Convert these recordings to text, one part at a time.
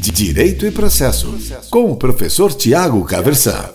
Direito e Processo, com o professor Tiago Caversan.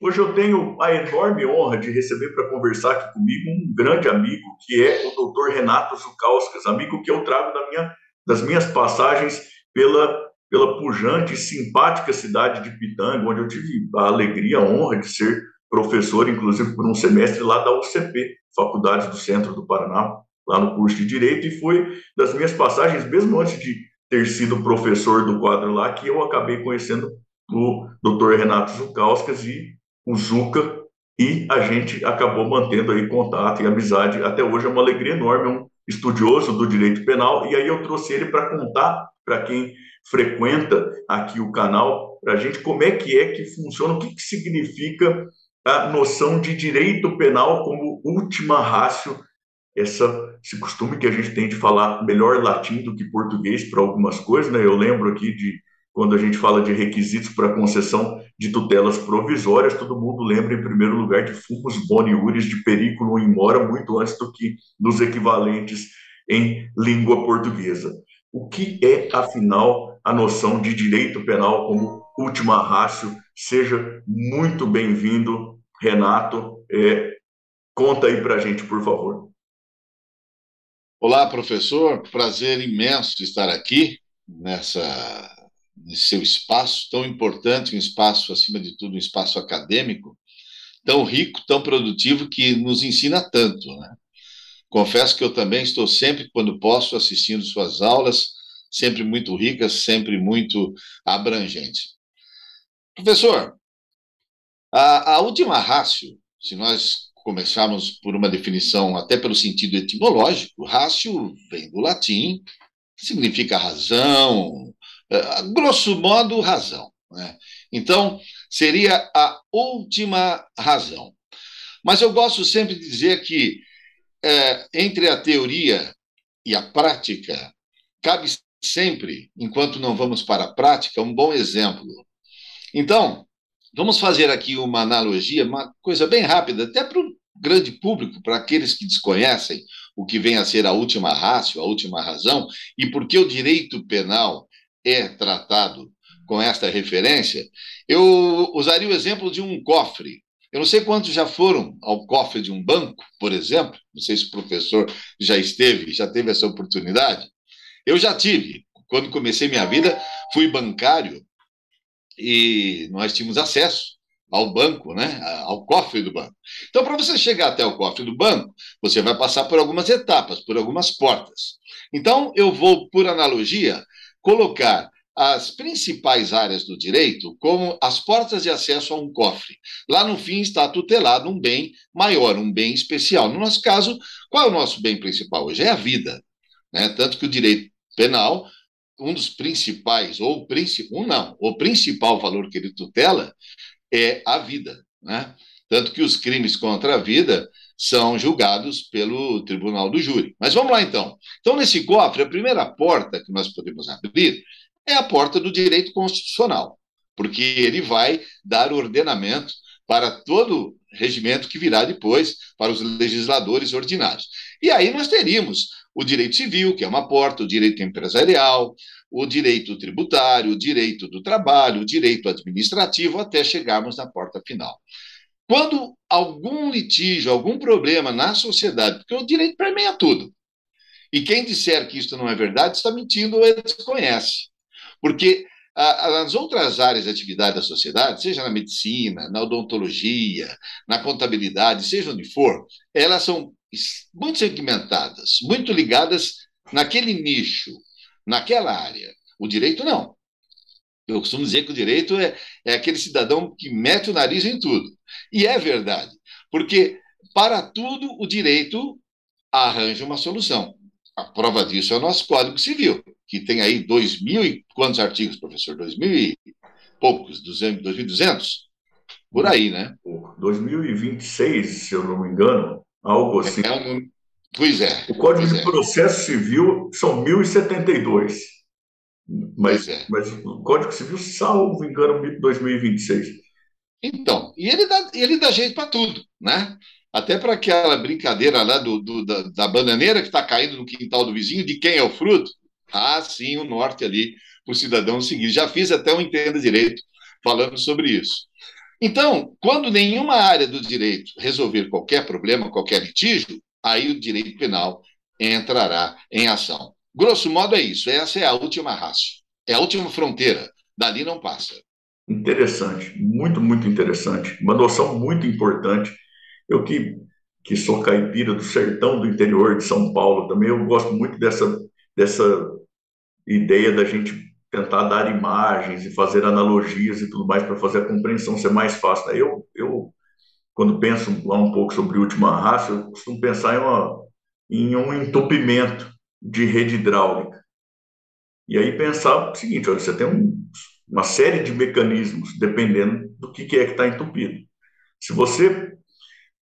Hoje eu tenho a enorme honra de receber para conversar aqui comigo um grande amigo, que é o doutor Renato Zucauskas, amigo que eu trago da minha, das minhas passagens pela, pela pujante e simpática cidade de Pitanga, onde eu tive a alegria, a honra de ser professor, inclusive por um semestre lá da UCP, Faculdade do Centro do Paraná, lá no curso de Direito, e foi das minhas passagens, mesmo antes de ter sido professor do quadro lá, que eu acabei conhecendo o Dr. Renato Zucauskas e o Zuca, e a gente acabou mantendo aí contato e amizade. Até hoje é uma alegria enorme, é um estudioso do direito penal, e aí eu trouxe ele para contar para quem frequenta aqui o canal, para a gente como é que é que funciona, o que, que significa a noção de direito penal como última rácio essa, esse costume que a gente tem de falar melhor latim do que português para algumas coisas, né? Eu lembro aqui de quando a gente fala de requisitos para concessão de tutelas provisórias, todo mundo lembra em primeiro lugar de fumus boni uris, de periculum in mora, muito antes do que dos equivalentes em língua portuguesa. O que é, afinal, a noção de direito penal como última rácio? Seja muito bem-vindo, Renato. É, conta aí para a gente, por favor. Olá, professor. Prazer imenso estar aqui nessa nesse seu espaço tão importante, um espaço acima de tudo, um espaço acadêmico tão rico, tão produtivo que nos ensina tanto, né? Confesso que eu também estou sempre, quando posso, assistindo suas aulas, sempre muito ricas, sempre muito abrangentes. Professor, a, a última rácio, se nós começarmos por uma definição, até pelo sentido etimológico, rácio vem do latim, significa razão, é, grosso modo, razão. Né? Então, seria a última razão. Mas eu gosto sempre de dizer que é, entre a teoria e a prática, cabe sempre, enquanto não vamos para a prática, um bom exemplo. Então, vamos fazer aqui uma analogia, uma coisa bem rápida, até para o grande público, para aqueles que desconhecem o que vem a ser a última rácio, a última razão, e por que o direito penal é tratado com esta referência, eu usaria o exemplo de um cofre. Eu não sei quantos já foram ao cofre de um banco, por exemplo, não sei se o professor já esteve, já teve essa oportunidade. Eu já tive. Quando comecei minha vida, fui bancário e nós tínhamos acesso ao banco, né, ao cofre do banco. Então, para você chegar até o cofre do banco, você vai passar por algumas etapas, por algumas portas. Então, eu vou, por analogia, colocar as principais áreas do direito como as portas de acesso a um cofre. Lá no fim está tutelado um bem maior, um bem especial. No nosso caso, qual é o nosso bem principal hoje? É a vida. Né? Tanto que o direito penal, um dos principais, ou um não, o principal valor que ele tutela é a vida. Né? Tanto que os crimes contra a vida são julgados pelo tribunal do júri. Mas vamos lá então. Então, nesse cofre, a primeira porta que nós podemos abrir é a porta do direito constitucional, porque ele vai dar ordenamento para todo regimento que virá depois para os legisladores ordinários. E aí nós teríamos o direito civil, que é uma porta, o direito empresarial, o direito tributário, o direito do trabalho, o direito administrativo, até chegarmos na porta final. Quando algum litígio, algum problema na sociedade, porque o direito permeia tudo, e quem disser que isso não é verdade está mentindo ou desconhece. Porque nas outras áreas de atividade da sociedade, seja na medicina, na odontologia, na contabilidade, seja onde for, elas são muito segmentadas, muito ligadas naquele nicho, naquela área. O direito não. Eu costumo dizer que o direito é, é aquele cidadão que mete o nariz em tudo. E é verdade, porque para tudo o direito arranja uma solução. A prova disso é o nosso Código Civil, que tem aí dois mil e quantos artigos, professor? Dois mil e poucos, dois mil duzentos? Por aí, né? 2026, se eu não me engano, algo assim. É um... Pois é. O Código de é. Processo Civil são 1072. Mas, é. mas o Código Civil, salvo engano, 2026. Então, e ele dá, ele dá jeito para tudo, né? Até para aquela brincadeira lá do, do da, da, bananeira que está caindo no quintal do vizinho, de quem é o fruto. Há sim o norte ali para o cidadão seguir. Já fiz até um Entenda Direito falando sobre isso. Então, quando nenhuma área do direito resolver qualquer problema, qualquer litígio, aí o direito penal entrará em ação. Grosso modo é isso. Essa é a última raça. É a última fronteira. Dali não passa. Interessante, muito, muito interessante. Uma noção muito importante. Eu que, que sou caipira do sertão do interior de São Paulo também, eu gosto muito dessa, dessa ideia da gente tentar dar imagens e fazer analogias e tudo mais para fazer a compreensão ser mais fácil. Eu, eu quando penso lá um pouco sobre última raça, eu costumo pensar em, uma, em um entupimento de rede hidráulica. E aí pensar o seguinte, olha, você tem um, uma série de mecanismos, dependendo do que, que é que está entupido. Se você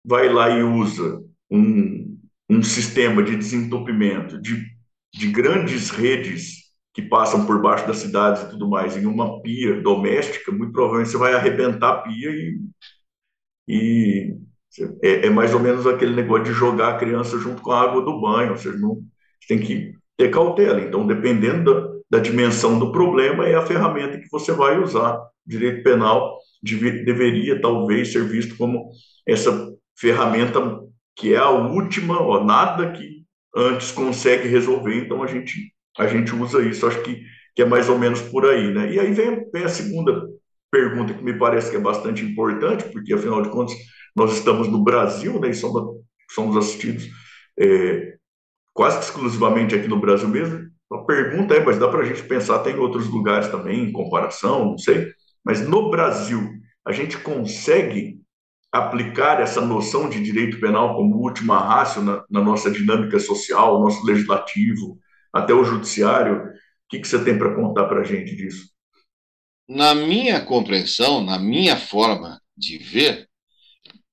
vai lá e usa um, um sistema de desentupimento de, de grandes redes que passam por baixo das cidades e tudo mais em uma pia doméstica, muito provavelmente você vai arrebentar a pia e, e é, é, mais ou menos aquele negócio de jogar a criança junto com a água do banho, ou seja, não, tem que ter cautela. Então, dependendo da, da dimensão do problema, é a ferramenta que você vai usar. direito penal deve, deveria, talvez, ser visto como essa ferramenta que é a última, ó, nada que antes consegue resolver, então a gente, a gente usa isso. Acho que, que é mais ou menos por aí. Né? E aí vem, vem a segunda pergunta que me parece que é bastante importante, porque, afinal de contas, nós estamos no Brasil né, e somos, somos assistidos é, quase exclusivamente aqui no Brasil mesmo. A pergunta é, mas dá para a gente pensar até em outros lugares também, em comparação, não sei. Mas no Brasil, a gente consegue aplicar essa noção de direito penal como última rácio na, na nossa dinâmica social, nosso legislativo, até o judiciário? O que, que você tem para contar para a gente disso? Na minha compreensão, na minha forma de ver,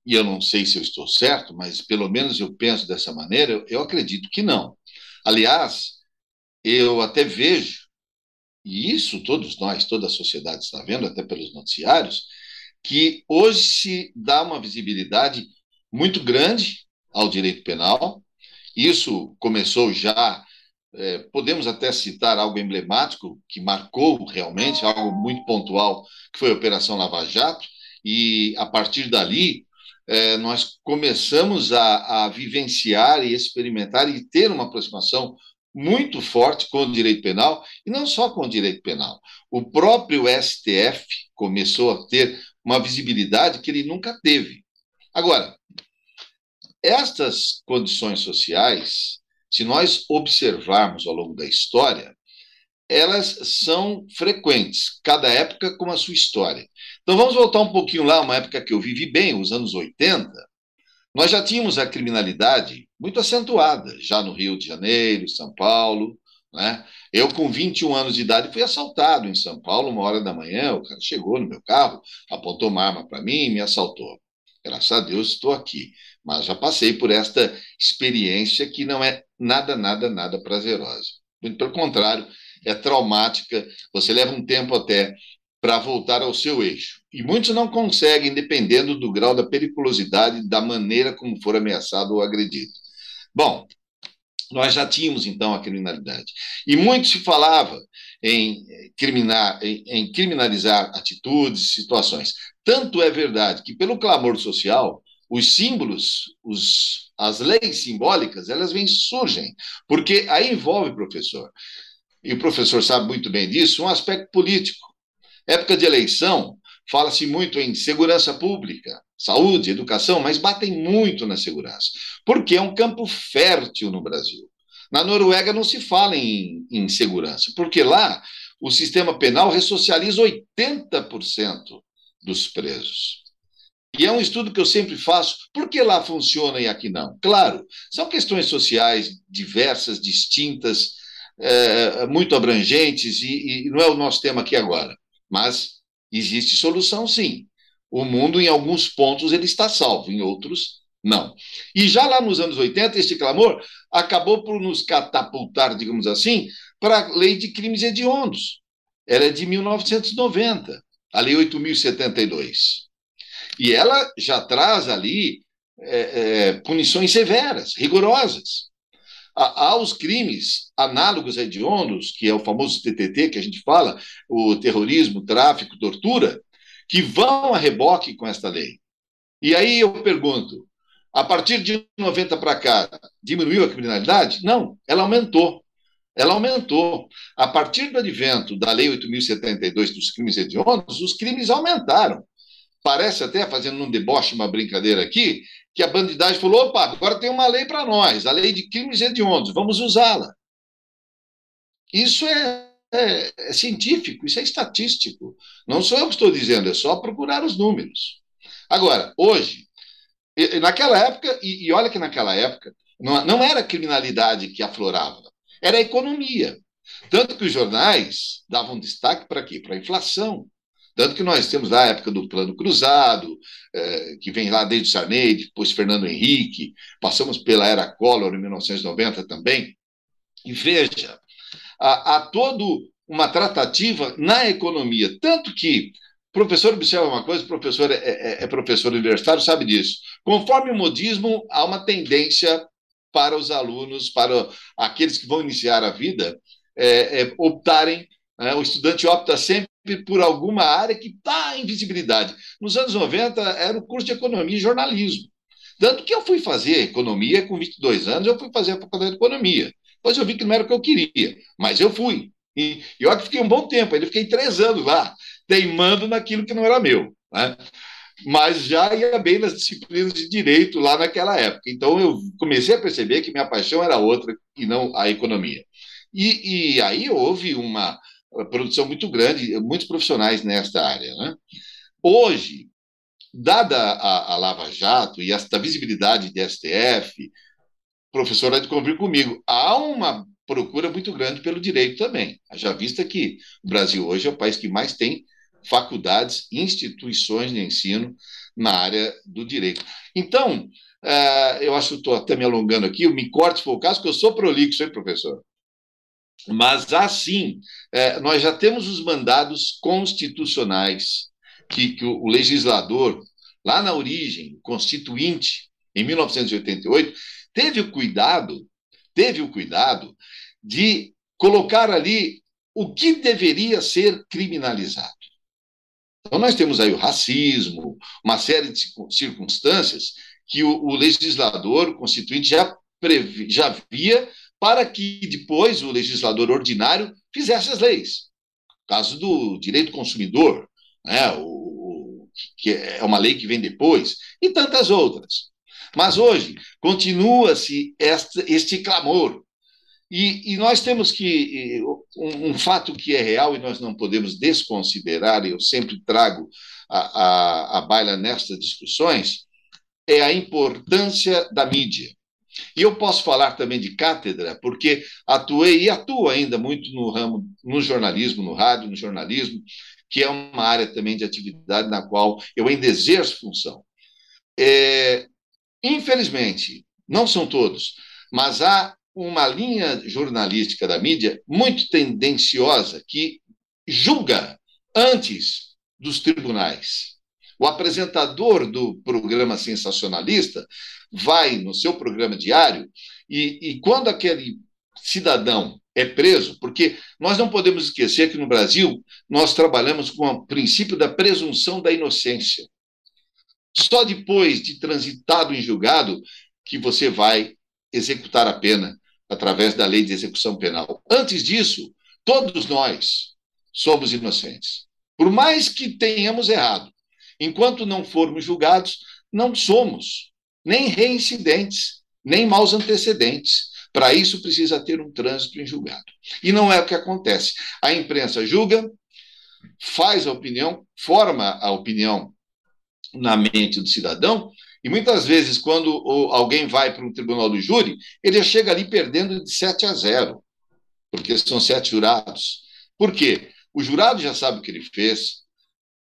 e eu não sei se eu estou certo, mas pelo menos eu penso dessa maneira, eu, eu acredito que não. Aliás, eu até vejo, e isso todos nós, toda a sociedade está vendo, até pelos noticiários, que hoje se dá uma visibilidade muito grande ao direito penal. Isso começou já, é, podemos até citar algo emblemático que marcou realmente, algo muito pontual, que foi a Operação Lava Jato, e a partir dali é, nós começamos a, a vivenciar e experimentar e ter uma aproximação muito forte com o direito penal, e não só com o direito penal. O próprio STF começou a ter uma visibilidade que ele nunca teve. Agora, estas condições sociais, se nós observarmos ao longo da história, elas são frequentes, cada época com a sua história. Então vamos voltar um pouquinho lá, uma época que eu vivi bem, os anos 80. Nós já tínhamos a criminalidade muito acentuada, já no Rio de Janeiro, São Paulo. Né? Eu, com 21 anos de idade, fui assaltado em São Paulo, uma hora da manhã. O cara chegou no meu carro, apontou uma arma para mim e me assaltou. Graças a Deus estou aqui. Mas já passei por esta experiência que não é nada, nada, nada prazerosa. Muito pelo contrário, é traumática, você leva um tempo até para voltar ao seu eixo. E muitos não conseguem, dependendo do grau da periculosidade, da maneira como for ameaçado ou agredido. Bom, nós já tínhamos então a criminalidade. E muito se falava em, criminar, em, em criminalizar atitudes, situações. Tanto é verdade que, pelo clamor social, os símbolos, os, as leis simbólicas, elas vêm surgem, porque aí envolve, professor, e o professor sabe muito bem disso, um aspecto político. Época de eleição, fala-se muito em segurança pública, saúde, educação, mas batem muito na segurança, porque é um campo fértil no Brasil. Na Noruega não se fala em, em segurança, porque lá o sistema penal ressocializa 80% dos presos. E é um estudo que eu sempre faço. Por que lá funciona e aqui não? Claro, são questões sociais diversas, distintas, é, muito abrangentes, e, e não é o nosso tema aqui agora. Mas existe solução, sim. O mundo, em alguns pontos, ele está salvo, em outros, não. E já lá nos anos 80, este clamor acabou por nos catapultar, digamos assim, para a lei de crimes hediondos. Ela é de 1990, a lei 8.072. E ela já traz ali é, é, punições severas, rigorosas. aos crimes análogos hediondos, que é o famoso TTT que a gente fala, o terrorismo, tráfico, tortura, que vão a reboque com esta lei. E aí eu pergunto, a partir de 90 para cá, diminuiu a criminalidade? Não, ela aumentou. Ela aumentou. A partir do advento da Lei 8.072 dos crimes hediondos, os crimes aumentaram. Parece até, fazendo um deboche, uma brincadeira aqui, que a bandidagem falou: opa, agora tem uma lei para nós, a lei de crimes hediondos, vamos usá-la. Isso é, é, é, científico, isso é estatístico. Não sou eu que estou dizendo, é só procurar os números. Agora, hoje, naquela época, e, e olha que naquela época, não, não era a criminalidade que aflorava, era a economia. Tanto que os jornais davam destaque para quê? Para a inflação. Tanto que nós temos lá a época do Plano Cruzado, eh, que vem lá desde Sarney, depois Fernando Henrique, passamos pela Era Collor em 1990 também. E veja, há, há todo uma tratativa na economia, tanto que professor observa uma coisa, professor é, é, é, professor universitário, sabe disso. Conforme o modismo, há uma tendência para os alunos, para aqueles que vão iniciar a vida, é, é optarem, né, o estudante opta sempre por alguma área que está em visibilidade. Nos anos 90, era o curso de economia e jornalismo. Tanto que eu fui fazer economia com 22 anos, eu fui fazer a faculdade de economia. Depois eu vi que não era o que eu queria, mas eu fui. E, e que fiquei um bom tempo, ainda fiquei três anos lá, teimando naquilo que não era meu. Né? Mas já ia bem nas disciplinas de direito lá naquela época. Então eu comecei a perceber que minha paixão era outra e não a economia. E, e aí houve uma produção muito grande, muitos profissionais nesta área. Né? Hoje, dada a, a, Lava Jato e esta visibilidade de STF, professor há de convir comigo, há uma procura muito grande pelo direito também. Já vista que o Brasil hoje é o país que mais tem faculdades, instituições de ensino na área do direito. Então, uh, eu acho que estou até me alongando aqui, eu me corte se for o caso, porque eu sou prolixo, hein, professor? Mas, assim, é, nós já temos os mandados constitucionais que, que o, legislador, lá na origem, constituinte, em 1988, teve o cuidado, teve o cuidado de colocar ali o que deveria ser criminalizado. Então, nós temos aí o racismo, uma série de circunstâncias que o, o legislador o constituinte já, previ, já via para que depois o legislador ordinário fizesse as leis. O caso do direito consumidor, né, o, que é uma lei que vem depois, e tantas outras. Mas hoje continua-se este, este clamor. E, e, nós temos que. Um, um, fato que é real e nós não podemos desconsiderar, e eu sempre trago a, a, a baila nestas discussões, é a importância da mídia. E eu posso falar também de cátedra, porque atuei e atuo ainda muito no ramo, no jornalismo, no rádio, no jornalismo, que é uma área também de atividade na qual eu ainda exerço função. É, infelizmente, não são todos, mas há uma linha jornalística da mídia muito tendenciosa que julga antes dos tribunais. O apresentador do programa sensacionalista vai no seu programa diário e, e quando aquele cidadão é preso, porque nós não podemos esquecer que no Brasil nós trabalhamos com o princípio da presunção da inocência. Só depois de transitado em julgado que você vai executar a pena através da lei de execução penal. Antes disso, todos nós somos inocentes. Por mais que tenhamos errado, enquanto não formos julgados, não somos nem reincidentes, nem maus antecedentes. Para isso, precisa ter um trânsito em julgado. E não é o que acontece. A imprensa julga, faz a opinião, forma a opinião na mente do cidadão, e muitas vezes, quando alguém vai para um tribunal do júri, ele chega ali perdendo de 7 a 0, porque são sete jurados. Por quê? O jurado já sabe o que ele fez,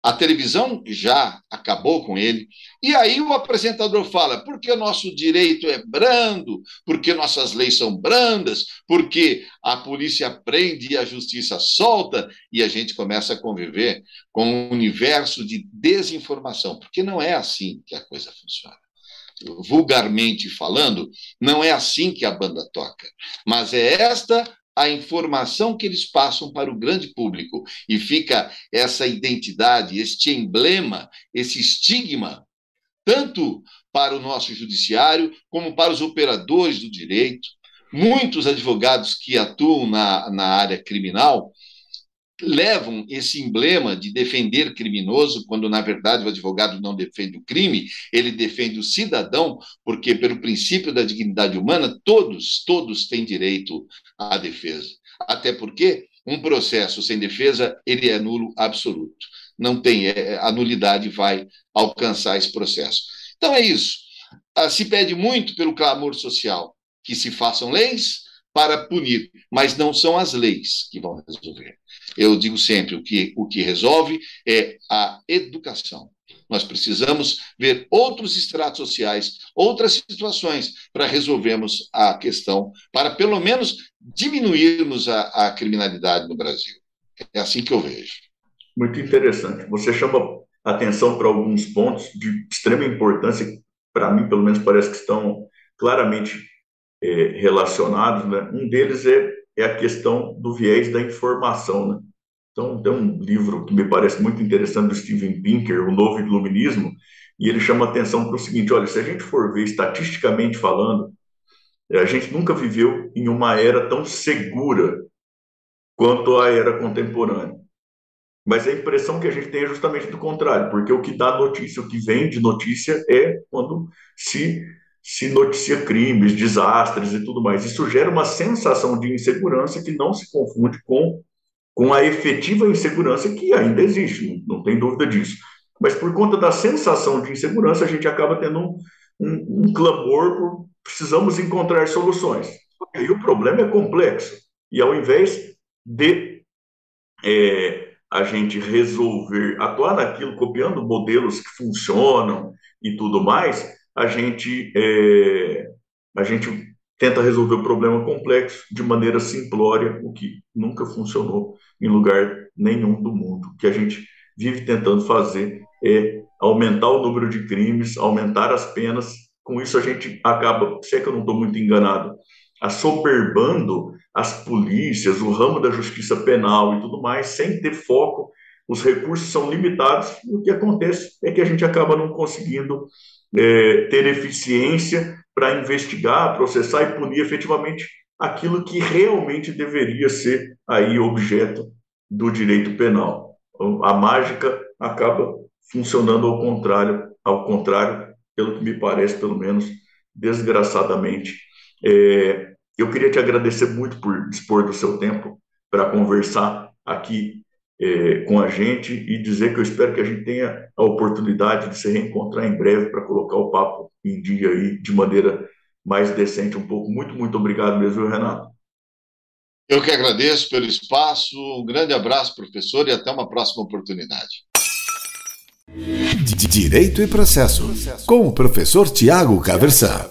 a televisão já acabou com ele. E aí o apresentador fala: porque o nosso direito é brando, porque nossas leis são brandas, porque a polícia prende e a justiça solta, e a gente começa a conviver com um universo de desinformação, porque não é assim que a coisa funciona. vulgarmente falando, não é assim que a banda toca. Mas é esta a informação que eles passam para o grande público. E fica essa identidade, este emblema, esse estigma, tanto para o nosso judiciário, como para os operadores do direito. Muitos advogados que atuam na, na área criminal levam esse emblema de defender criminoso, quando na verdade o advogado não defende o crime, ele defende o cidadão, porque pelo princípio da dignidade humana, todos, todos têm direito à defesa. Até porque um processo sem defesa, ele é nulo absoluto. Não tem, é, a nulidade vai alcançar esse processo. Então é isso. Ah, se pede muito pelo clamor social que se façam leis para punir, mas não são as leis que vão resolver. Eu digo sempre, o que, o que resolve é a educação. Nós precisamos ver outros estratos sociais, outras situações para resolvermos a questão, para pelo menos diminuirmos a, a criminalidade no Brasil. É assim que eu vejo. Muito interessante. Você chama atenção para alguns pontos de extrema importância, para mim, pelo menos, parece que estão claramente é, relacionados. Né? Um deles é é a questão do viés da informação. Né? Então, tem um livro que me parece muito interessante do Steven Pinker, O Novo Iluminismo, e ele chama atenção para o seguinte: olha, se a gente for ver estatisticamente falando, a gente nunca viveu em uma era tão segura quanto a era contemporânea. Mas a impressão que a gente tem é justamente do contrário, porque o que dá notícia, o que vem de notícia é quando se se noticia crimes, desastres e tudo mais. Isso gera uma sensação de insegurança que não se confunde com, com a efetiva insegurança que ainda existe, não, tem dúvida disso. Mas por conta da sensação de insegurança, a gente acaba tendo um, um, um clamor por precisamos encontrar soluções. E aí o problema é complexo. E ao invés de é, a gente resolver, atuar naquilo, copiando modelos que funcionam e tudo mais, a gente, é, a gente tenta resolver o problema complexo de maneira simplória, o que nunca funcionou em lugar nenhum do mundo. O que a gente vive tentando fazer é aumentar o número de crimes, aumentar as penas. Com isso, a gente acaba, se é que eu não estou muito enganado, assoberbando as polícias, o ramo da justiça penal e tudo mais, sem ter foco. Os recursos são limitados e o que acontece é que a gente acaba não conseguindo é, ter eficiência para investigar, processar e punir efetivamente aquilo que realmente deveria ser aí objeto do direito penal. Então, a mágica acaba funcionando ao contrário, ao contrário, pelo que me parece, pelo menos, desgraçadamente. É, eu queria te agradecer muito por dispor do seu tempo para conversar aqui é, com a gente e dizer que eu espero que a gente tenha a oportunidade de se reencontrar em breve para colocar o papo em dia aí de maneira mais decente um pouco. Muito, muito obrigado mesmo, Renato. Eu que agradeço pelo espaço. Um grande abraço, professor, e até uma próxima oportunidade. Direito e Processo, com o professor Tiago Caversan.